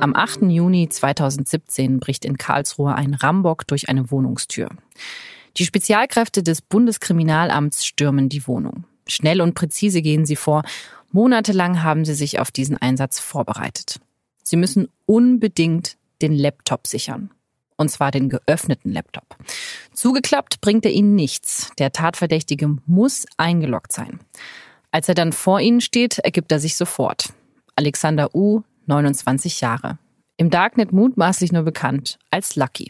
Am 8. Juni 2017 bricht in Karlsruhe ein Rambock durch eine Wohnungstür. Die Spezialkräfte des Bundeskriminalamts stürmen die Wohnung. Schnell und präzise gehen sie vor. Monatelang haben sie sich auf diesen Einsatz vorbereitet. Sie müssen unbedingt den Laptop sichern. Und zwar den geöffneten Laptop. Zugeklappt bringt er ihnen nichts. Der Tatverdächtige muss eingeloggt sein. Als er dann vor ihnen steht, ergibt er sich sofort. Alexander U., 29 Jahre. Im Darknet mutmaßlich nur bekannt als Lucky.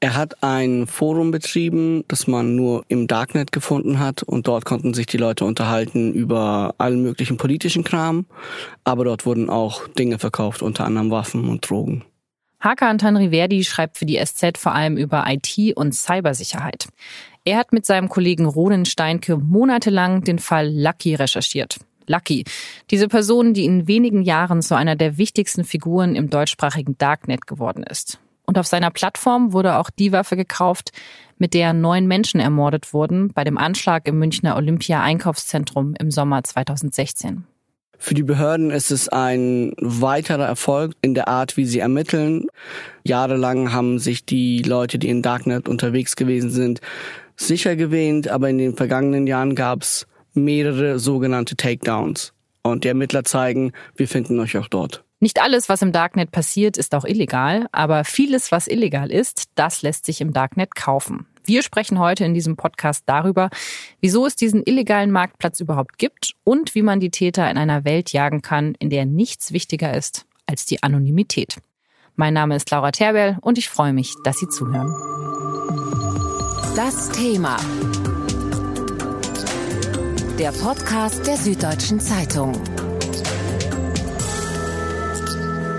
Er hat ein Forum betrieben, das man nur im Darknet gefunden hat und dort konnten sich die Leute unterhalten über allen möglichen politischen Kram, aber dort wurden auch Dinge verkauft, unter anderem Waffen und Drogen. Hakan Tanriverdi schreibt für die SZ vor allem über IT und Cybersicherheit. Er hat mit seinem Kollegen Ronen Steinke monatelang den Fall Lucky recherchiert. Lucky. Diese Person, die in wenigen Jahren zu einer der wichtigsten Figuren im deutschsprachigen Darknet geworden ist. Und auf seiner Plattform wurde auch die Waffe gekauft, mit der neun Menschen ermordet wurden bei dem Anschlag im Münchner Olympia Einkaufszentrum im Sommer 2016. Für die Behörden ist es ein weiterer Erfolg in der Art, wie sie ermitteln. Jahrelang haben sich die Leute, die in Darknet unterwegs gewesen sind, sicher gewähnt, aber in den vergangenen Jahren gab es mehrere sogenannte Takedowns. Und die Ermittler zeigen, wir finden euch auch dort. Nicht alles, was im Darknet passiert, ist auch illegal, aber vieles, was illegal ist, das lässt sich im Darknet kaufen. Wir sprechen heute in diesem Podcast darüber, wieso es diesen illegalen Marktplatz überhaupt gibt und wie man die Täter in einer Welt jagen kann, in der nichts wichtiger ist als die Anonymität. Mein Name ist Laura Terbell und ich freue mich, dass Sie zuhören. Das Thema der Podcast der Süddeutschen Zeitung.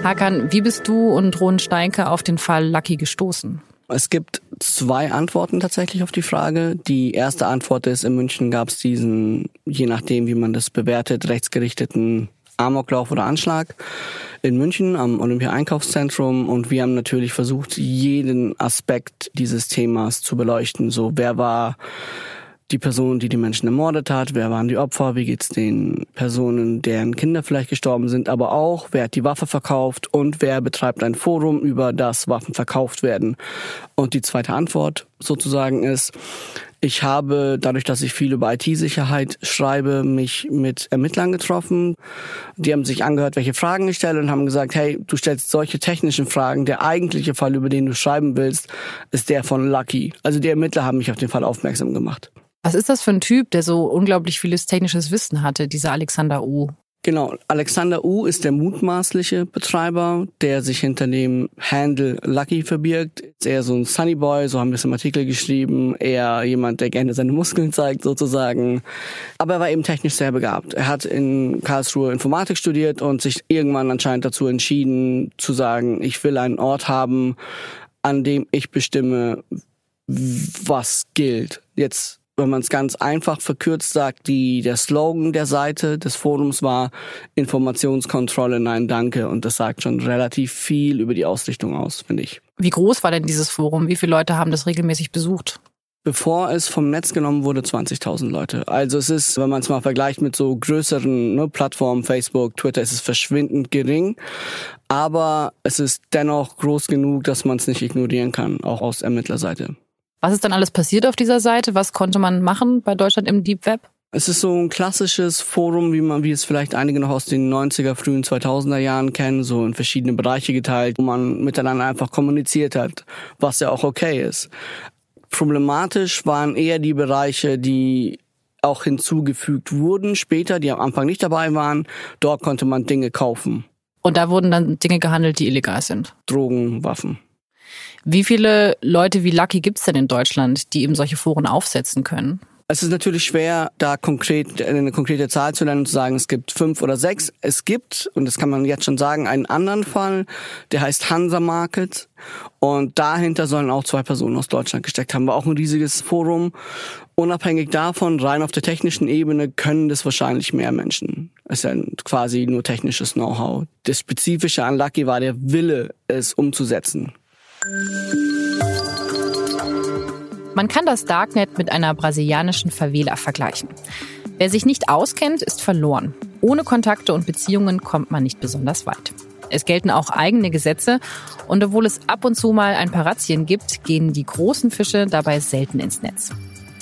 Hakan, wie bist du und Ron Steinke auf den Fall Lucky gestoßen? Es gibt zwei Antworten tatsächlich auf die Frage. Die erste Antwort ist, in München gab es diesen, je nachdem wie man das bewertet, rechtsgerichteten Amoklauf oder Anschlag in München am Olympia-Einkaufszentrum und wir haben natürlich versucht, jeden Aspekt dieses Themas zu beleuchten. So, wer war die Person, die die Menschen ermordet hat, wer waren die Opfer, wie geht's den Personen, deren Kinder vielleicht gestorben sind, aber auch, wer hat die Waffe verkauft und wer betreibt ein Forum, über das Waffen verkauft werden. Und die zweite Antwort sozusagen ist, ich habe, dadurch, dass ich viel über IT-Sicherheit schreibe, mich mit Ermittlern getroffen. Die haben sich angehört, welche Fragen ich stelle und haben gesagt, hey, du stellst solche technischen Fragen. Der eigentliche Fall, über den du schreiben willst, ist der von Lucky. Also die Ermittler haben mich auf den Fall aufmerksam gemacht. Was ist das für ein Typ, der so unglaublich vieles technisches Wissen hatte, dieser Alexander U? Genau, Alexander U ist der mutmaßliche Betreiber, der sich hinter dem Handle Lucky verbirgt. Ist eher so ein Sunny Boy, so haben wir es im Artikel geschrieben. Eher jemand, der gerne seine Muskeln zeigt, sozusagen. Aber er war eben technisch sehr begabt. Er hat in Karlsruhe Informatik studiert und sich irgendwann anscheinend dazu entschieden, zu sagen, ich will einen Ort haben, an dem ich bestimme, was gilt. Jetzt wenn man es ganz einfach verkürzt sagt, die, der Slogan der Seite des Forums war Informationskontrolle, nein, danke. Und das sagt schon relativ viel über die Ausrichtung aus, finde ich. Wie groß war denn dieses Forum? Wie viele Leute haben das regelmäßig besucht? Bevor es vom Netz genommen wurde, 20.000 Leute. Also es ist, wenn man es mal vergleicht mit so größeren ne, Plattformen, Facebook, Twitter, ist es verschwindend gering. Aber es ist dennoch groß genug, dass man es nicht ignorieren kann, auch aus Ermittlerseite. Was ist dann alles passiert auf dieser Seite? Was konnte man machen bei Deutschland im Deep Web? Es ist so ein klassisches Forum, wie man, wie es vielleicht einige noch aus den 90er, frühen 2000er Jahren kennen, so in verschiedene Bereiche geteilt, wo man miteinander einfach kommuniziert hat, was ja auch okay ist. Problematisch waren eher die Bereiche, die auch hinzugefügt wurden später, die am Anfang nicht dabei waren. Dort konnte man Dinge kaufen. Und da wurden dann Dinge gehandelt, die illegal sind. Drogen, Waffen. Wie viele Leute wie Lucky gibt es denn in Deutschland, die eben solche Foren aufsetzen können? Es ist natürlich schwer, da konkret eine konkrete Zahl zu nennen und zu sagen, es gibt fünf oder sechs. Es gibt, und das kann man jetzt schon sagen, einen anderen Fall, der heißt Hansa Market. Und dahinter sollen auch zwei Personen aus Deutschland gesteckt haben. War auch ein riesiges Forum. Unabhängig davon, rein auf der technischen Ebene, können das wahrscheinlich mehr Menschen. Es ist ja quasi nur technisches Know-how. Das Spezifische an Lucky war der Wille, es umzusetzen. Man kann das Darknet mit einer brasilianischen Favela vergleichen. Wer sich nicht auskennt, ist verloren. Ohne Kontakte und Beziehungen kommt man nicht besonders weit. Es gelten auch eigene Gesetze und obwohl es ab und zu mal ein paar Razzien gibt, gehen die großen Fische dabei selten ins Netz.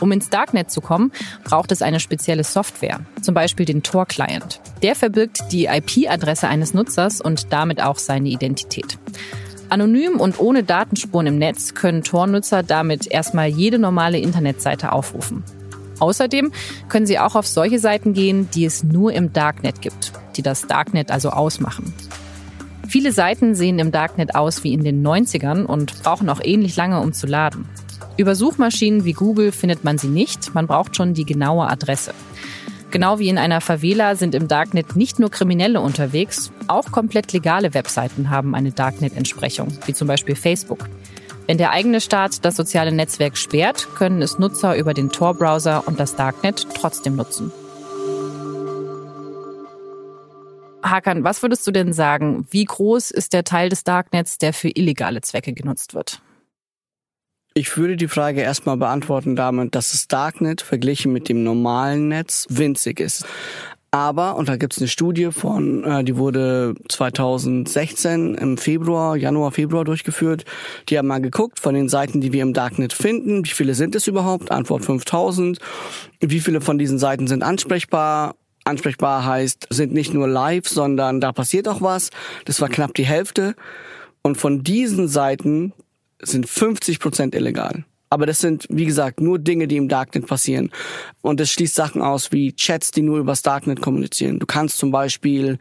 Um ins Darknet zu kommen, braucht es eine spezielle Software, zum Beispiel den Tor-Client. Der verbirgt die IP-Adresse eines Nutzers und damit auch seine Identität. Anonym und ohne Datenspuren im Netz können Tor-Nutzer damit erstmal jede normale Internetseite aufrufen. Außerdem können sie auch auf solche Seiten gehen, die es nur im Darknet gibt, die das Darknet also ausmachen. Viele Seiten sehen im Darknet aus wie in den 90ern und brauchen auch ähnlich lange, um zu laden. Über Suchmaschinen wie Google findet man sie nicht, man braucht schon die genaue Adresse. Genau wie in einer Favela sind im Darknet nicht nur Kriminelle unterwegs, auch komplett legale Webseiten haben eine Darknet-Entsprechung, wie zum Beispiel Facebook. Wenn der eigene Staat das soziale Netzwerk sperrt, können es Nutzer über den Tor-Browser und das Darknet trotzdem nutzen. Hakan, was würdest du denn sagen? Wie groß ist der Teil des Darknets, der für illegale Zwecke genutzt wird? Ich würde die Frage erstmal beantworten damit, dass das Darknet verglichen mit dem normalen Netz winzig ist. Aber, und da gibt es eine Studie von, äh, die wurde 2016 im Februar, Januar, Februar durchgeführt. Die haben mal geguckt von den Seiten, die wir im Darknet finden, wie viele sind es überhaupt? Antwort 5000. Wie viele von diesen Seiten sind ansprechbar? Ansprechbar heißt, sind nicht nur live, sondern da passiert auch was. Das war knapp die Hälfte. Und von diesen Seiten sind 50 Prozent illegal. Aber das sind, wie gesagt, nur Dinge, die im Darknet passieren. Und es schließt Sachen aus wie Chats, die nur übers Darknet kommunizieren. Du kannst zum Beispiel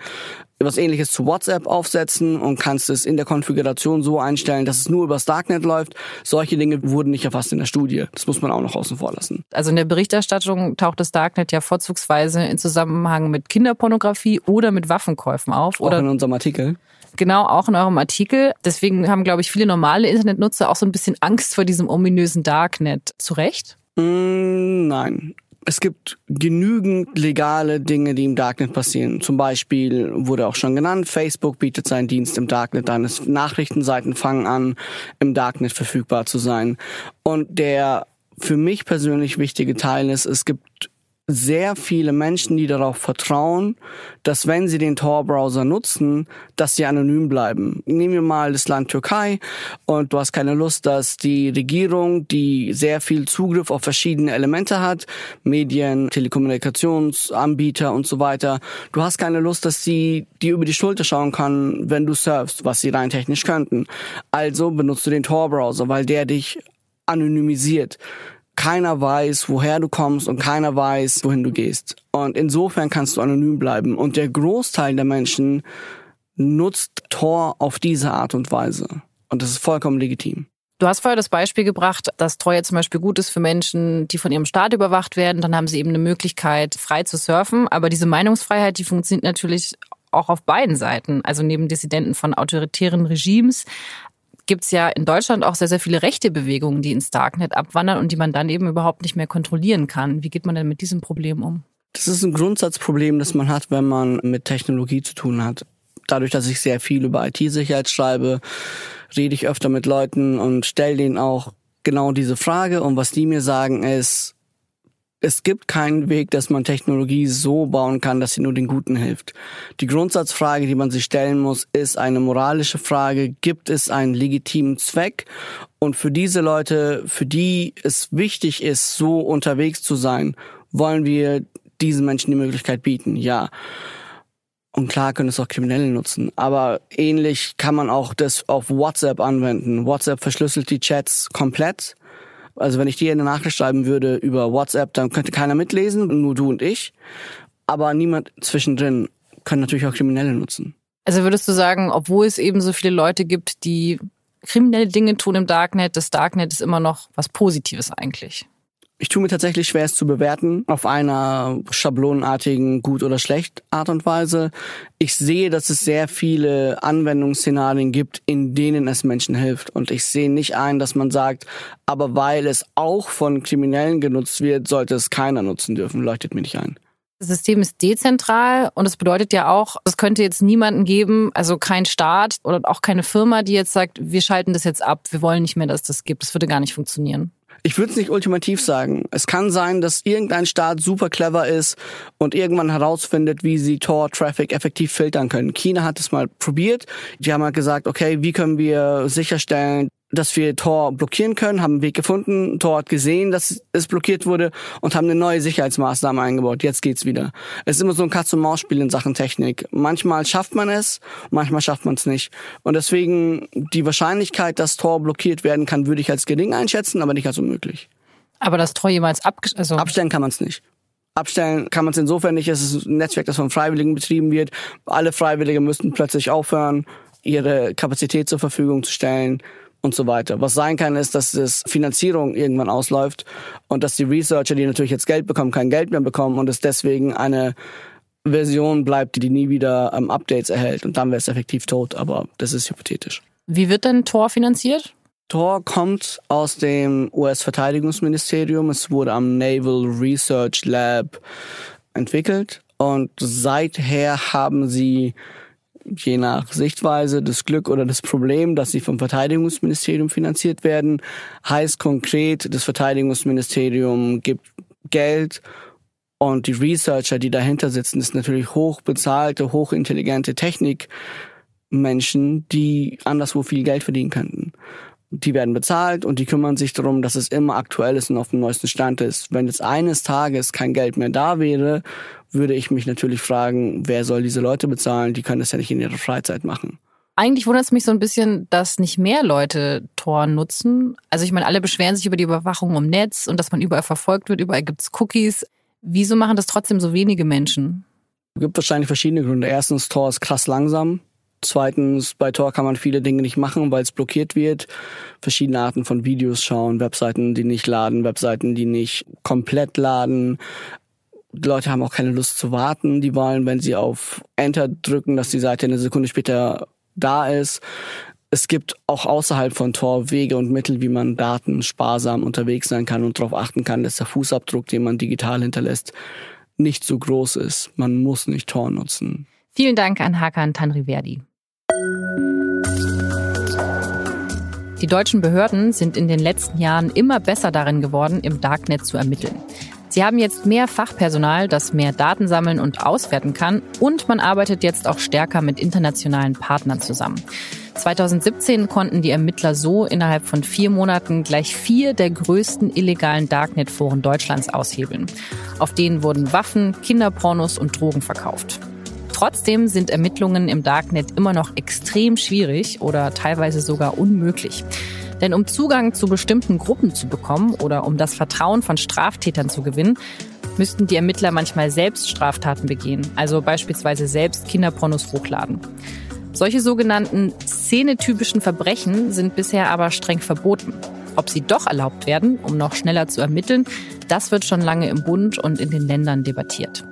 etwas ähnliches zu WhatsApp aufsetzen und kannst es in der Konfiguration so einstellen, dass es nur übers Darknet läuft. Solche Dinge wurden nicht erfasst in der Studie. Das muss man auch noch außen vor lassen. Also in der Berichterstattung taucht das Darknet ja vorzugsweise in Zusammenhang mit Kinderpornografie oder mit Waffenkäufen auf. Auch oder in unserem Artikel. Genau, auch in eurem Artikel. Deswegen haben, glaube ich, viele normale Internetnutzer auch so ein bisschen Angst vor diesem ominösen Darknet. Zu Recht? Mm, nein. Es gibt genügend legale Dinge, die im Darknet passieren. Zum Beispiel wurde auch schon genannt, Facebook bietet seinen Dienst im Darknet an. Nachrichtenseiten fangen an, im Darknet verfügbar zu sein. Und der für mich persönlich wichtige Teil ist, es gibt sehr viele Menschen, die darauf vertrauen, dass wenn sie den Tor-Browser nutzen, dass sie anonym bleiben. Nehmen wir mal das Land Türkei und du hast keine Lust, dass die Regierung, die sehr viel Zugriff auf verschiedene Elemente hat, Medien, Telekommunikationsanbieter und so weiter, du hast keine Lust, dass sie dir über die Schulter schauen kann, wenn du surfst, was sie rein technisch könnten. Also benutzt du den Tor-Browser, weil der dich anonymisiert keiner weiß, woher du kommst und keiner weiß, wohin du gehst. Und insofern kannst du anonym bleiben. Und der Großteil der Menschen nutzt Tor auf diese Art und Weise. Und das ist vollkommen legitim. Du hast vorher das Beispiel gebracht, dass Tor jetzt zum Beispiel gut ist für Menschen, die von ihrem Staat überwacht werden. Dann haben sie eben eine Möglichkeit, frei zu surfen. Aber diese Meinungsfreiheit, die funktioniert natürlich auch auf beiden Seiten. Also neben Dissidenten von autoritären Regimes, gibt es ja in Deutschland auch sehr, sehr viele rechte Bewegungen, die ins Darknet abwandern und die man dann eben überhaupt nicht mehr kontrollieren kann. Wie geht man denn mit diesem Problem um? Das ist ein Grundsatzproblem, das man hat, wenn man mit Technologie zu tun hat. Dadurch, dass ich sehr viel über IT-Sicherheit schreibe, rede ich öfter mit Leuten und stelle denen auch genau diese Frage. Und was die mir sagen ist, es gibt keinen Weg, dass man Technologie so bauen kann, dass sie nur den Guten hilft. Die Grundsatzfrage, die man sich stellen muss, ist eine moralische Frage. Gibt es einen legitimen Zweck? Und für diese Leute, für die es wichtig ist, so unterwegs zu sein, wollen wir diesen Menschen die Möglichkeit bieten? Ja. Und klar können es auch Kriminelle nutzen. Aber ähnlich kann man auch das auf WhatsApp anwenden. WhatsApp verschlüsselt die Chats komplett also wenn ich dir eine Nachricht schreiben würde über WhatsApp, dann könnte keiner mitlesen, nur du und ich. Aber niemand zwischendrin können natürlich auch Kriminelle nutzen. Also würdest du sagen, obwohl es eben so viele Leute gibt, die kriminelle Dinge tun im Darknet, das Darknet ist immer noch was Positives eigentlich? Ich tue mir tatsächlich schwer, es zu bewerten auf einer schablonenartigen gut oder schlecht Art und Weise. Ich sehe, dass es sehr viele Anwendungsszenarien gibt, in denen es Menschen hilft. Und ich sehe nicht ein, dass man sagt, aber weil es auch von Kriminellen genutzt wird, sollte es keiner nutzen dürfen. Leuchtet mir nicht ein. Das System ist dezentral und das bedeutet ja auch, es könnte jetzt niemanden geben, also kein Staat oder auch keine Firma, die jetzt sagt, wir schalten das jetzt ab, wir wollen nicht mehr, dass das gibt. Das würde gar nicht funktionieren. Ich würde es nicht ultimativ sagen. Es kann sein, dass irgendein Staat super clever ist und irgendwann herausfindet, wie sie Tor-Traffic effektiv filtern können. China hat es mal probiert. Die haben halt gesagt, okay, wie können wir sicherstellen, dass wir Tor blockieren können, haben einen Weg gefunden. Tor hat gesehen, dass es blockiert wurde und haben eine neue Sicherheitsmaßnahme eingebaut. Jetzt geht's wieder. Es ist immer so ein Katz-und-Maus-Spiel in Sachen Technik. Manchmal schafft man es, manchmal schafft man es nicht. Und deswegen die Wahrscheinlichkeit, dass Tor blockiert werden kann, würde ich als gering einschätzen, aber nicht als unmöglich. Aber das Tor jemals ab also abstellen kann man es nicht. Abstellen kann man es insofern nicht. Es ist ein Netzwerk, das von Freiwilligen betrieben wird. Alle Freiwillige müssten plötzlich aufhören, ihre Kapazität zur Verfügung zu stellen und so weiter. Was sein kann, ist, dass das Finanzierung irgendwann ausläuft und dass die Researcher, die natürlich jetzt Geld bekommen, kein Geld mehr bekommen und es deswegen eine Version bleibt, die nie wieder ähm, Updates erhält und dann wäre es effektiv tot, aber das ist hypothetisch. Wie wird denn Tor finanziert? Tor kommt aus dem US-Verteidigungsministerium. Es wurde am Naval Research Lab entwickelt und seither haben sie je nach Sichtweise das Glück oder das Problem, dass sie vom Verteidigungsministerium finanziert werden, heißt konkret, das Verteidigungsministerium gibt Geld und die Researcher, die dahinter sitzen, ist natürlich hochbezahlte, hochintelligente Technikmenschen, die anderswo viel Geld verdienen könnten. Die werden bezahlt und die kümmern sich darum, dass es immer aktuell ist und auf dem neuesten Stand ist. Wenn jetzt eines Tages kein Geld mehr da wäre würde ich mich natürlich fragen, wer soll diese Leute bezahlen? Die können das ja nicht in ihrer Freizeit machen. Eigentlich wundert es mich so ein bisschen, dass nicht mehr Leute Tor nutzen. Also ich meine, alle beschweren sich über die Überwachung im Netz und dass man überall verfolgt wird, überall gibt's Cookies. Wieso machen das trotzdem so wenige Menschen? Es gibt wahrscheinlich verschiedene Gründe. Erstens, Tor ist krass langsam. Zweitens, bei Tor kann man viele Dinge nicht machen, weil es blockiert wird. Verschiedene Arten von Videos schauen, Webseiten, die nicht laden, Webseiten, die nicht komplett laden, die Leute haben auch keine Lust zu warten. Die wollen, wenn sie auf Enter drücken, dass die Seite eine Sekunde später da ist. Es gibt auch außerhalb von Tor Wege und Mittel, wie man Daten sparsam unterwegs sein kann und darauf achten kann, dass der Fußabdruck, den man digital hinterlässt, nicht so groß ist. Man muss nicht Tor nutzen. Vielen Dank an Hakan Tanriverdi. Die deutschen Behörden sind in den letzten Jahren immer besser darin geworden, im Darknet zu ermitteln. Sie haben jetzt mehr Fachpersonal, das mehr Daten sammeln und auswerten kann. Und man arbeitet jetzt auch stärker mit internationalen Partnern zusammen. 2017 konnten die Ermittler so innerhalb von vier Monaten gleich vier der größten illegalen Darknet-Foren Deutschlands aushebeln. Auf denen wurden Waffen, Kinderpornos und Drogen verkauft. Trotzdem sind Ermittlungen im Darknet immer noch extrem schwierig oder teilweise sogar unmöglich. Denn um Zugang zu bestimmten Gruppen zu bekommen oder um das Vertrauen von Straftätern zu gewinnen, müssten die Ermittler manchmal selbst Straftaten begehen, also beispielsweise selbst Kinderpornos hochladen. Solche sogenannten szenetypischen Verbrechen sind bisher aber streng verboten. Ob sie doch erlaubt werden, um noch schneller zu ermitteln, das wird schon lange im Bund und in den Ländern debattiert.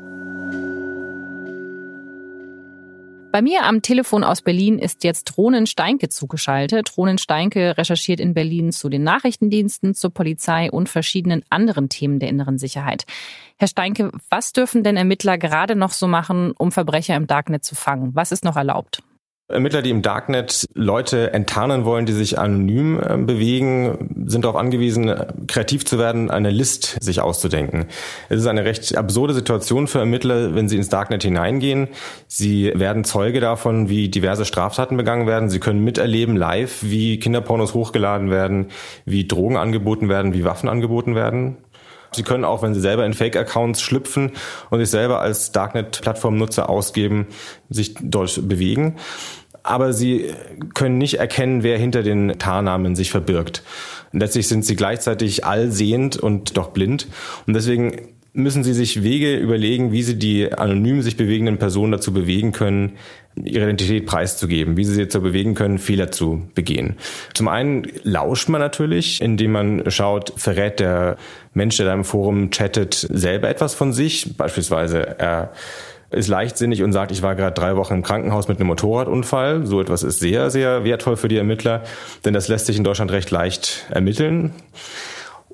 Bei mir am Telefon aus Berlin ist jetzt Ronen Steinke zugeschaltet. Ronen Steinke recherchiert in Berlin zu den Nachrichtendiensten, zur Polizei und verschiedenen anderen Themen der inneren Sicherheit. Herr Steinke, was dürfen denn Ermittler gerade noch so machen, um Verbrecher im Darknet zu fangen? Was ist noch erlaubt? Ermittler, die im Darknet Leute enttarnen wollen, die sich anonym äh, bewegen, sind darauf angewiesen, kreativ zu werden, eine List sich auszudenken. Es ist eine recht absurde Situation für Ermittler, wenn sie ins Darknet hineingehen. Sie werden Zeuge davon, wie diverse Straftaten begangen werden. Sie können miterleben live, wie Kinderpornos hochgeladen werden, wie Drogen angeboten werden, wie Waffen angeboten werden. Sie können auch, wenn Sie selber in Fake-Accounts schlüpfen und sich selber als Darknet-Plattformnutzer ausgeben, sich dort bewegen. Aber Sie können nicht erkennen, wer hinter den Tarnamen sich verbirgt. letztlich sind Sie gleichzeitig allsehend und doch blind. Und deswegen müssen Sie sich Wege überlegen, wie Sie die anonym sich bewegenden Personen dazu bewegen können, ihre Identität preiszugeben, wie Sie sie dazu bewegen können, Fehler zu begehen. Zum einen lauscht man natürlich, indem man schaut, verrät der Mensch, der da im Forum chattet, selber etwas von sich. Beispielsweise er ist leichtsinnig und sagt, ich war gerade drei Wochen im Krankenhaus mit einem Motorradunfall. So etwas ist sehr, sehr wertvoll für die Ermittler, denn das lässt sich in Deutschland recht leicht ermitteln.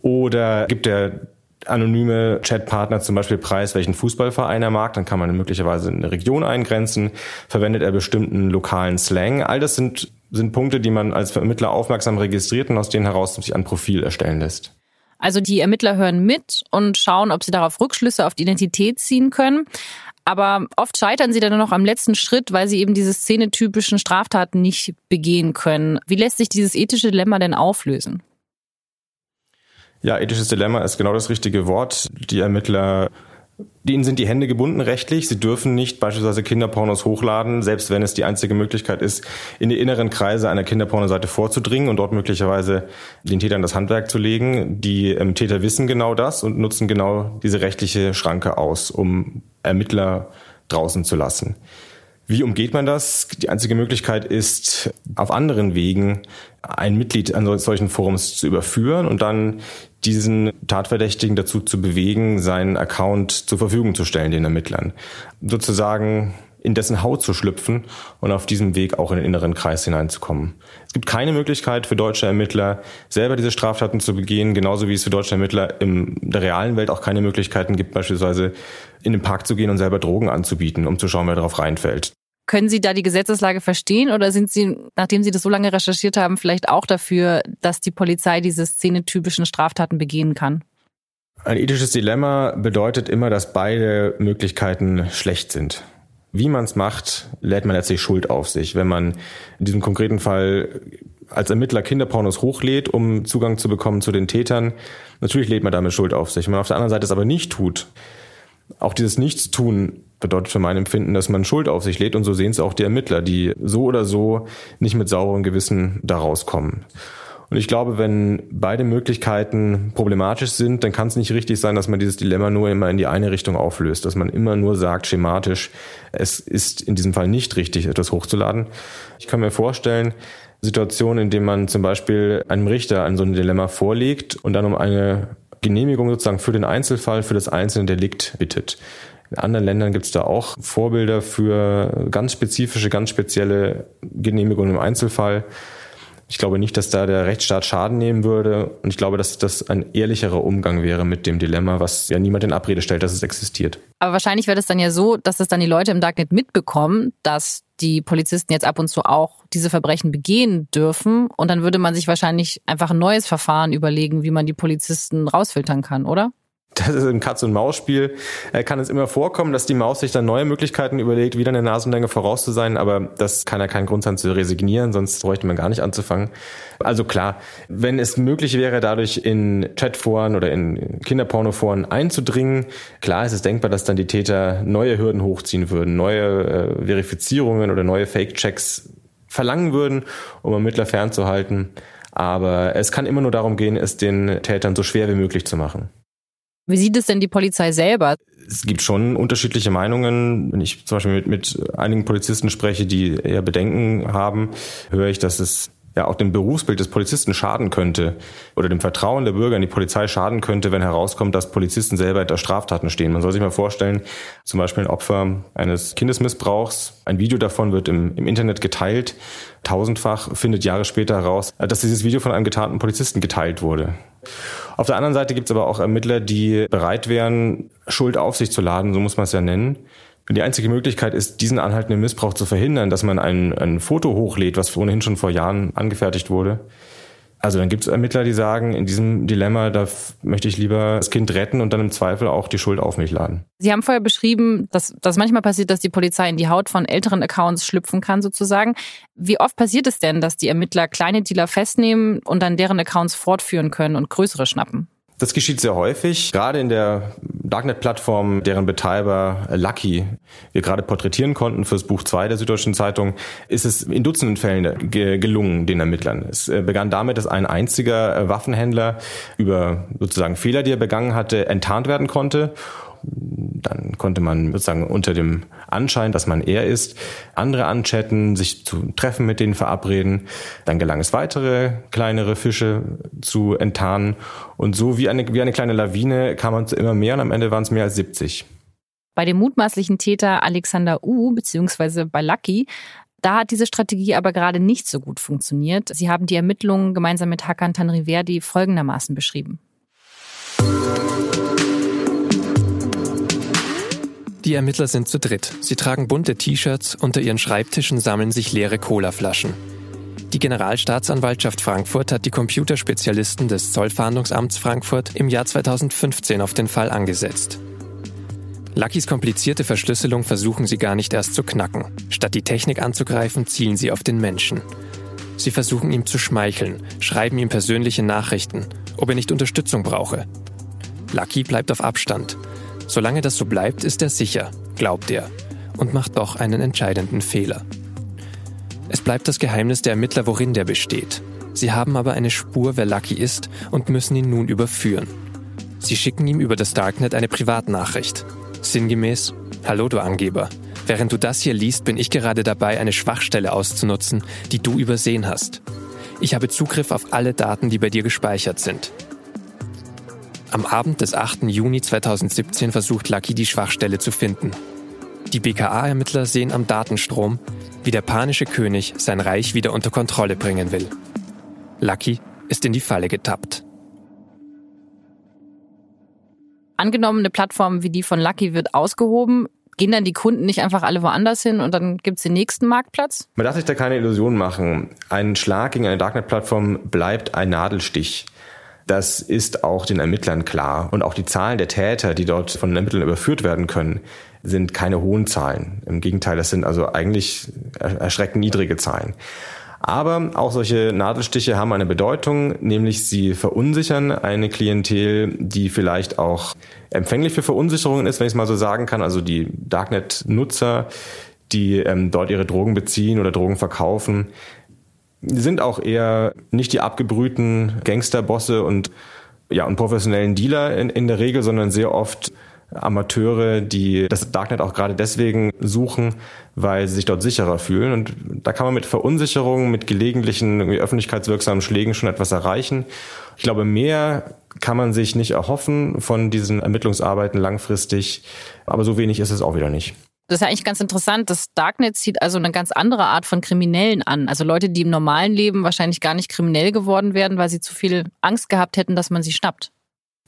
Oder gibt der anonyme Chatpartner zum Beispiel preis, welchen Fußballverein er mag, dann kann man möglicherweise eine Region eingrenzen, verwendet er bestimmten lokalen Slang. All das sind, sind Punkte, die man als Vermittler aufmerksam registriert und aus denen heraus sich ein Profil erstellen lässt. Also die Ermittler hören mit und schauen, ob sie darauf Rückschlüsse auf die Identität ziehen können. Aber oft scheitern sie dann noch am letzten Schritt, weil sie eben diese szenetypischen Straftaten nicht begehen können. Wie lässt sich dieses ethische Dilemma denn auflösen? Ja, ethisches Dilemma ist genau das richtige Wort. Die Ermittler Ihnen sind die Hände gebunden rechtlich. Sie dürfen nicht beispielsweise Kinderpornos hochladen, selbst wenn es die einzige Möglichkeit ist, in die inneren Kreise einer Kinderpornoseite vorzudringen und dort möglicherweise den Tätern das Handwerk zu legen. Die ähm, Täter wissen genau das und nutzen genau diese rechtliche Schranke aus, um Ermittler draußen zu lassen. Wie umgeht man das? Die einzige Möglichkeit ist, auf anderen Wegen ein Mitglied an solchen Forums zu überführen und dann diesen Tatverdächtigen dazu zu bewegen, seinen Account zur Verfügung zu stellen, den Ermittlern. Sozusagen in dessen Haut zu schlüpfen und auf diesem Weg auch in den inneren Kreis hineinzukommen. Es gibt keine Möglichkeit für deutsche Ermittler, selber diese Straftaten zu begehen, genauso wie es für deutsche Ermittler in der realen Welt auch keine Möglichkeiten gibt, beispielsweise in den Park zu gehen und selber Drogen anzubieten, um zu schauen, wer darauf reinfällt. Können Sie da die Gesetzeslage verstehen oder sind Sie, nachdem Sie das so lange recherchiert haben, vielleicht auch dafür, dass die Polizei diese szenetypischen Straftaten begehen kann? Ein ethisches Dilemma bedeutet immer, dass beide Möglichkeiten schlecht sind. Wie man es macht, lädt man letztlich Schuld auf sich. Wenn man in diesem konkreten Fall als Ermittler Kinderpornos hochlädt, um Zugang zu bekommen zu den Tätern, natürlich lädt man damit Schuld auf sich. Wenn man auf der anderen Seite es aber nicht tut, auch dieses Nichtstun bedeutet für mein Empfinden, dass man Schuld auf sich lädt und so sehen es auch die Ermittler, die so oder so nicht mit sauberem Gewissen da rauskommen. Und ich glaube, wenn beide Möglichkeiten problematisch sind, dann kann es nicht richtig sein, dass man dieses Dilemma nur immer in die eine Richtung auflöst, dass man immer nur sagt schematisch, es ist in diesem Fall nicht richtig, etwas hochzuladen. Ich kann mir vorstellen, Situationen, in denen man zum Beispiel einem Richter ein so ein Dilemma vorlegt und dann um eine Genehmigung sozusagen für den Einzelfall, für das einzelne Delikt bittet. In anderen Ländern gibt es da auch Vorbilder für ganz spezifische, ganz spezielle Genehmigungen im Einzelfall. Ich glaube nicht, dass da der Rechtsstaat Schaden nehmen würde. Und ich glaube, dass das ein ehrlicherer Umgang wäre mit dem Dilemma, was ja niemand in Abrede stellt, dass es existiert. Aber wahrscheinlich wäre das dann ja so, dass es dann die Leute im Darknet mitbekommen, dass die Polizisten jetzt ab und zu auch diese Verbrechen begehen dürfen. Und dann würde man sich wahrscheinlich einfach ein neues Verfahren überlegen, wie man die Polizisten rausfiltern kann, oder? Das ist ein Katz-und-Maus-Spiel. Äh, kann es immer vorkommen, dass die Maus sich dann neue Möglichkeiten überlegt, wieder eine Nasenlänge voraus zu sein, aber das kann ja kein Grund sein zu resignieren, sonst bräuchte man gar nicht anzufangen. Also klar, wenn es möglich wäre, dadurch in Chatforen oder in Kinderpornoforen einzudringen, klar ist es denkbar, dass dann die Täter neue Hürden hochziehen würden, neue äh, Verifizierungen oder neue Fake-Checks verlangen würden, um Ermittler fernzuhalten. Aber es kann immer nur darum gehen, es den Tätern so schwer wie möglich zu machen. Wie sieht es denn die Polizei selber? Es gibt schon unterschiedliche Meinungen. Wenn ich zum Beispiel mit, mit einigen Polizisten spreche, die eher Bedenken haben, höre ich, dass es ja auch dem Berufsbild des Polizisten schaden könnte oder dem Vertrauen der Bürger in die Polizei schaden könnte, wenn herauskommt, dass Polizisten selber hinter Straftaten stehen. Man soll sich mal vorstellen, zum Beispiel ein Opfer eines Kindesmissbrauchs, ein Video davon wird im, im Internet geteilt, tausendfach, findet Jahre später heraus, dass dieses Video von einem getarnten Polizisten geteilt wurde. Auf der anderen Seite gibt es aber auch Ermittler, die bereit wären, Schuld auf sich zu laden, so muss man es ja nennen. Die einzige Möglichkeit ist, diesen anhaltenden Missbrauch zu verhindern, dass man ein, ein Foto hochlädt, was ohnehin schon vor Jahren angefertigt wurde. Also dann gibt es Ermittler, die sagen, in diesem Dilemma, da möchte ich lieber das Kind retten und dann im Zweifel auch die Schuld auf mich laden. Sie haben vorher beschrieben, dass das manchmal passiert, dass die Polizei in die Haut von älteren Accounts schlüpfen kann sozusagen. Wie oft passiert es denn, dass die Ermittler kleine Dealer festnehmen und dann deren Accounts fortführen können und größere schnappen? Das geschieht sehr häufig, gerade in der Darknet-Plattform, deren Betreiber Lucky wir gerade porträtieren konnten fürs Buch 2 der Süddeutschen Zeitung, ist es in Dutzenden Fällen gelungen, den Ermittlern. Es äh, begann damit, dass ein einziger äh, Waffenhändler über sozusagen Fehler, die er begangen hatte, enttarnt werden konnte dann konnte man sozusagen unter dem Anschein, dass man er ist, andere anchatten, sich zu treffen mit denen verabreden. Dann gelang es weitere kleinere Fische zu enttarnen. Und so wie eine, wie eine kleine Lawine kam man zu immer mehr und am Ende waren es mehr als 70. Bei dem mutmaßlichen Täter Alexander U. beziehungsweise bei Lucky da hat diese Strategie aber gerade nicht so gut funktioniert. Sie haben die Ermittlungen gemeinsam mit Hakan Tanriverdi folgendermaßen beschrieben. Die Ermittler sind zu dritt. Sie tragen bunte T-Shirts, unter ihren Schreibtischen sammeln sich leere Colaflaschen. Die Generalstaatsanwaltschaft Frankfurt hat die Computerspezialisten des Zollfahndungsamts Frankfurt im Jahr 2015 auf den Fall angesetzt. Luckys komplizierte Verschlüsselung versuchen sie gar nicht erst zu knacken. Statt die Technik anzugreifen, zielen sie auf den Menschen. Sie versuchen ihm zu schmeicheln, schreiben ihm persönliche Nachrichten, ob er nicht Unterstützung brauche. Lucky bleibt auf Abstand. Solange das so bleibt, ist er sicher, glaubt er, und macht doch einen entscheidenden Fehler. Es bleibt das Geheimnis der Ermittler, worin der besteht. Sie haben aber eine Spur, wer Lucky ist und müssen ihn nun überführen. Sie schicken ihm über das Darknet eine Privatnachricht. Sinngemäß, Hallo du Angeber. Während du das hier liest, bin ich gerade dabei, eine Schwachstelle auszunutzen, die du übersehen hast. Ich habe Zugriff auf alle Daten, die bei dir gespeichert sind. Am Abend des 8. Juni 2017 versucht Lucky die Schwachstelle zu finden. Die BKA-Ermittler sehen am Datenstrom, wie der panische König sein Reich wieder unter Kontrolle bringen will. Lucky ist in die Falle getappt. Angenommen, eine Plattform wie die von Lucky wird ausgehoben. Gehen dann die Kunden nicht einfach alle woanders hin und dann gibt's den nächsten Marktplatz? Man darf sich da keine Illusionen machen. Ein Schlag gegen eine Darknet-Plattform bleibt ein Nadelstich. Das ist auch den Ermittlern klar. Und auch die Zahlen der Täter, die dort von den Ermittlern überführt werden können, sind keine hohen Zahlen. Im Gegenteil, das sind also eigentlich erschreckend niedrige Zahlen. Aber auch solche Nadelstiche haben eine Bedeutung, nämlich sie verunsichern eine Klientel, die vielleicht auch empfänglich für Verunsicherungen ist, wenn ich es mal so sagen kann. Also die Darknet-Nutzer, die ähm, dort ihre Drogen beziehen oder Drogen verkaufen, sind auch eher nicht die abgebrühten Gangsterbosse und ja und professionellen Dealer in, in der Regel, sondern sehr oft Amateure, die das Darknet auch gerade deswegen suchen, weil sie sich dort sicherer fühlen. Und da kann man mit Verunsicherung, mit gelegentlichen öffentlichkeitswirksamen Schlägen schon etwas erreichen. Ich glaube, mehr kann man sich nicht erhoffen von diesen Ermittlungsarbeiten langfristig, aber so wenig ist es auch wieder nicht. Das ist ja eigentlich ganz interessant. Das Darknet zieht also eine ganz andere Art von Kriminellen an. Also Leute, die im normalen Leben wahrscheinlich gar nicht kriminell geworden wären, weil sie zu viel Angst gehabt hätten, dass man sie schnappt.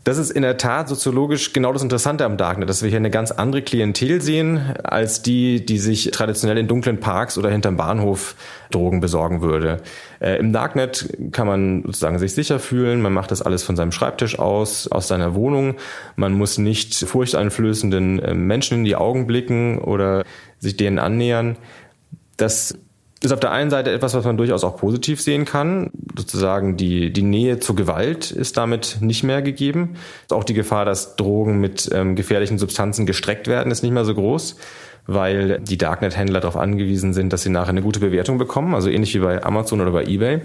Das ist in der Tat soziologisch genau das Interessante am Darknet, dass wir hier eine ganz andere Klientel sehen, als die, die sich traditionell in dunklen Parks oder hinterm Bahnhof Drogen besorgen würde. Äh, Im Darknet kann man sozusagen sich sicher fühlen, man macht das alles von seinem Schreibtisch aus, aus seiner Wohnung. Man muss nicht furchteinflößenden äh, Menschen in die Augen blicken oder sich denen annähern. Das ist auf der einen Seite etwas, was man durchaus auch positiv sehen kann. Sozusagen die, die Nähe zur Gewalt ist damit nicht mehr gegeben. Auch die Gefahr, dass Drogen mit ähm, gefährlichen Substanzen gestreckt werden, ist nicht mehr so groß, weil die Darknet-Händler darauf angewiesen sind, dass sie nachher eine gute Bewertung bekommen, also ähnlich wie bei Amazon oder bei eBay.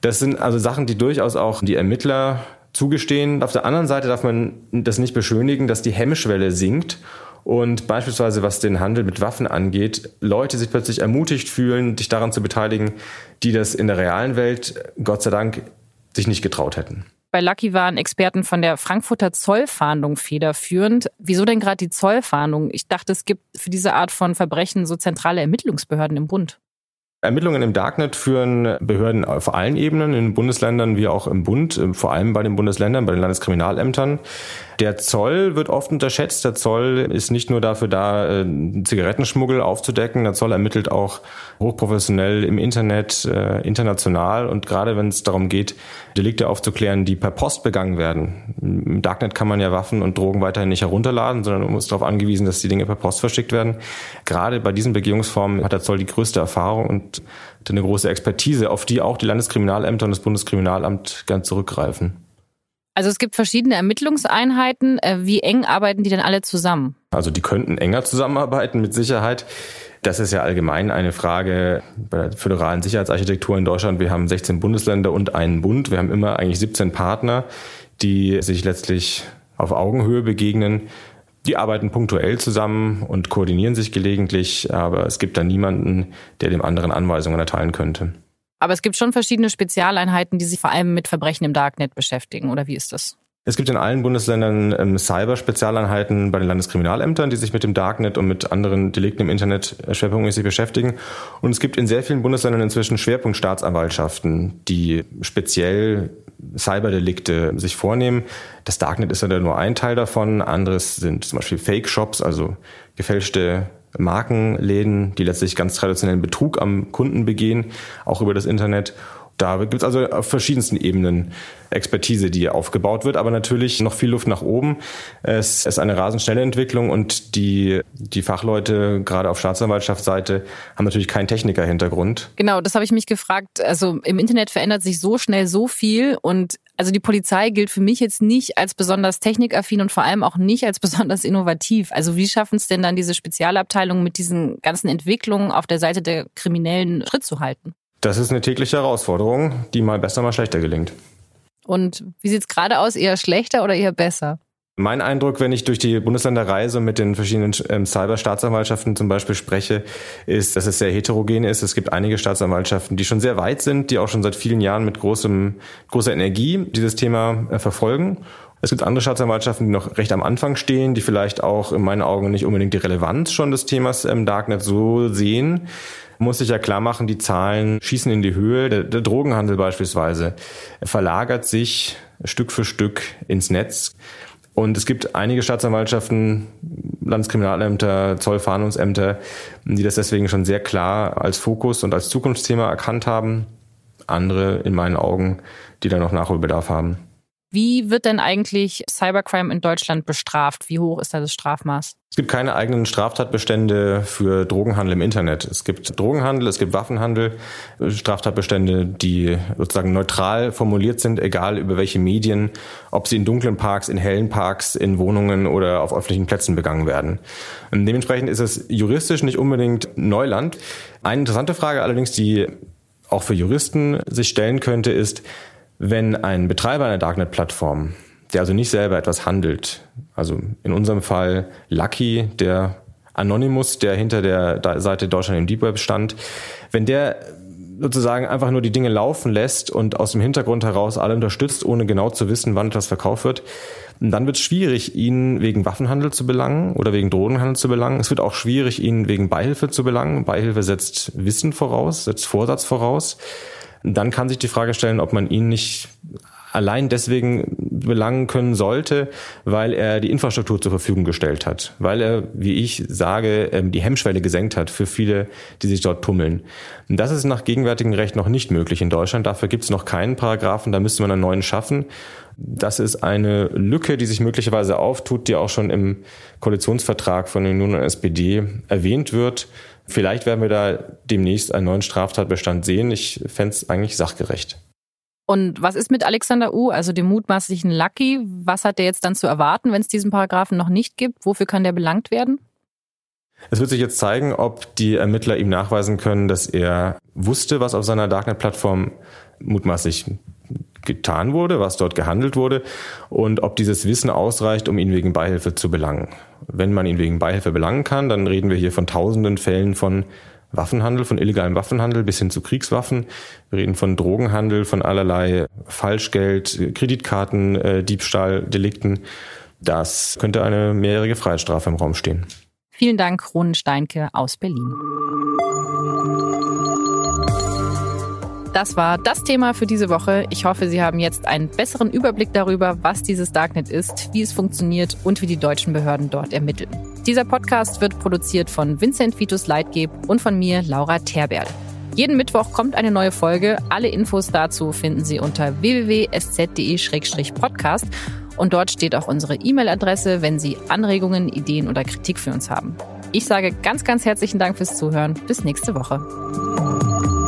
Das sind also Sachen, die durchaus auch die Ermittler zugestehen. Auf der anderen Seite darf man das nicht beschönigen, dass die Hemmschwelle sinkt und beispielsweise was den Handel mit Waffen angeht, Leute sich plötzlich ermutigt fühlen, sich daran zu beteiligen, die das in der realen Welt, Gott sei Dank, sich nicht getraut hätten. Bei Lucky waren Experten von der Frankfurter Zollfahndung federführend. Wieso denn gerade die Zollfahndung? Ich dachte, es gibt für diese Art von Verbrechen so zentrale Ermittlungsbehörden im Bund. Ermittlungen im Darknet führen Behörden auf allen Ebenen, in Bundesländern wie auch im Bund, vor allem bei den Bundesländern, bei den Landeskriminalämtern. Der Zoll wird oft unterschätzt. Der Zoll ist nicht nur dafür da, äh, Zigarettenschmuggel aufzudecken. Der Zoll ermittelt auch hochprofessionell im Internet, äh, international. Und gerade wenn es darum geht, Delikte aufzuklären, die per Post begangen werden. Im Darknet kann man ja Waffen und Drogen weiterhin nicht herunterladen, sondern man muss darauf angewiesen, dass die Dinge per Post verschickt werden. Gerade bei diesen Begehungsformen hat der Zoll die größte Erfahrung und eine große Expertise, auf die auch die Landeskriminalämter und das Bundeskriminalamt gern zurückgreifen. Also es gibt verschiedene Ermittlungseinheiten. Äh, wie eng arbeiten die denn alle zusammen? Also die könnten enger zusammenarbeiten mit Sicherheit. Das ist ja allgemein eine Frage bei der föderalen Sicherheitsarchitektur in Deutschland. Wir haben 16 Bundesländer und einen Bund. Wir haben immer eigentlich 17 Partner, die sich letztlich auf Augenhöhe begegnen. Die arbeiten punktuell zusammen und koordinieren sich gelegentlich, aber es gibt da niemanden, der dem anderen Anweisungen erteilen könnte. Aber es gibt schon verschiedene Spezialeinheiten, die sich vor allem mit Verbrechen im Darknet beschäftigen, oder wie ist das? Es gibt in allen Bundesländern ähm, Cyber-Spezialeinheiten bei den Landeskriminalämtern, die sich mit dem Darknet und mit anderen Delikten im Internet äh, schwerpunktmäßig beschäftigen. Und es gibt in sehr vielen Bundesländern inzwischen Schwerpunktstaatsanwaltschaften, die speziell Cyberdelikte sich vornehmen. Das Darknet ist ja nur ein Teil davon. Anderes sind zum Beispiel Fake-Shops, also gefälschte Markenläden, die letztlich ganz traditionellen Betrug am Kunden begehen, auch über das Internet. Da gibt es also auf verschiedensten Ebenen Expertise, die aufgebaut wird, aber natürlich noch viel Luft nach oben. Es ist eine rasend schnelle Entwicklung und die, die Fachleute, gerade auf Staatsanwaltschaftsseite, haben natürlich keinen Techniker-Hintergrund. Genau, das habe ich mich gefragt. Also im Internet verändert sich so schnell so viel und also die Polizei gilt für mich jetzt nicht als besonders technikaffin und vor allem auch nicht als besonders innovativ. Also wie schaffen es denn dann diese Spezialabteilungen mit diesen ganzen Entwicklungen auf der Seite der Kriminellen Schritt zu halten? Das ist eine tägliche Herausforderung, die mal besser, mal schlechter gelingt. Und wie sieht es gerade aus? Eher schlechter oder eher besser? Mein Eindruck, wenn ich durch die Bundesländer reise und mit den verschiedenen ähm, Cyberstaatsanwaltschaften zum Beispiel spreche, ist, dass es sehr heterogen ist. Es gibt einige Staatsanwaltschaften, die schon sehr weit sind, die auch schon seit vielen Jahren mit großem, großer Energie dieses Thema äh, verfolgen. Es gibt andere Staatsanwaltschaften, die noch recht am Anfang stehen, die vielleicht auch in meinen Augen nicht unbedingt die Relevanz schon des Themas im Darknet so sehen muss sich ja klar machen, die Zahlen schießen in die Höhe. Der, der Drogenhandel beispielsweise verlagert sich Stück für Stück ins Netz. Und es gibt einige Staatsanwaltschaften, Landeskriminalämter, Zollfahndungsämter, die das deswegen schon sehr klar als Fokus und als Zukunftsthema erkannt haben. Andere in meinen Augen, die da noch Nachholbedarf haben. Wie wird denn eigentlich Cybercrime in Deutschland bestraft? Wie hoch ist da das Strafmaß? Es gibt keine eigenen Straftatbestände für Drogenhandel im Internet. Es gibt Drogenhandel, es gibt Waffenhandel, Straftatbestände, die sozusagen neutral formuliert sind, egal über welche Medien, ob sie in dunklen Parks, in hellen Parks, in Wohnungen oder auf öffentlichen Plätzen begangen werden. Und dementsprechend ist es juristisch nicht unbedingt Neuland. Eine interessante Frage allerdings, die auch für Juristen sich stellen könnte, ist, wenn ein Betreiber einer Darknet-Plattform, der also nicht selber etwas handelt, also in unserem Fall Lucky, der Anonymous, der hinter der Seite Deutschland im Deep Web stand, wenn der sozusagen einfach nur die Dinge laufen lässt und aus dem Hintergrund heraus alle unterstützt, ohne genau zu wissen, wann etwas verkauft wird, dann wird es schwierig, ihn wegen Waffenhandel zu belangen oder wegen Drogenhandel zu belangen. Es wird auch schwierig, ihn wegen Beihilfe zu belangen. Beihilfe setzt Wissen voraus, setzt Vorsatz voraus dann kann sich die Frage stellen, ob man ihn nicht allein deswegen belangen können sollte, weil er die Infrastruktur zur Verfügung gestellt hat, weil er, wie ich sage, ähm, die Hemmschwelle gesenkt hat für viele, die sich dort tummeln. Das ist nach gegenwärtigem Recht noch nicht möglich in Deutschland. Dafür gibt es noch keinen Paragraphen, da müsste man einen neuen schaffen. Das ist eine Lücke, die sich möglicherweise auftut, die auch schon im Koalitionsvertrag von den Union und SPD erwähnt wird. Vielleicht werden wir da demnächst einen neuen Straftatbestand sehen. Ich fände es eigentlich sachgerecht. Und was ist mit Alexander U., also dem mutmaßlichen Lucky? Was hat der jetzt dann zu erwarten, wenn es diesen Paragraphen noch nicht gibt? Wofür kann der belangt werden? Es wird sich jetzt zeigen, ob die Ermittler ihm nachweisen können, dass er wusste, was auf seiner Darknet-Plattform mutmaßlich getan wurde, was dort gehandelt wurde und ob dieses Wissen ausreicht, um ihn wegen Beihilfe zu belangen. Wenn man ihn wegen Beihilfe belangen kann, dann reden wir hier von tausenden Fällen von Waffenhandel, von illegalem Waffenhandel bis hin zu Kriegswaffen. Wir reden von Drogenhandel, von allerlei Falschgeld, Kreditkarten, äh, Diebstahl, Delikten. Das könnte eine mehrjährige Freiheitsstrafe im Raum stehen. Vielen Dank, Ronen Steinke aus Berlin. Das war das Thema für diese Woche. Ich hoffe, Sie haben jetzt einen besseren Überblick darüber, was dieses Darknet ist, wie es funktioniert und wie die deutschen Behörden dort ermitteln. Dieser Podcast wird produziert von Vincent Vitus Leitgeb und von mir, Laura Terberl. Jeden Mittwoch kommt eine neue Folge. Alle Infos dazu finden Sie unter www.sz.de-podcast und dort steht auch unsere E-Mail-Adresse, wenn Sie Anregungen, Ideen oder Kritik für uns haben. Ich sage ganz, ganz herzlichen Dank fürs Zuhören. Bis nächste Woche.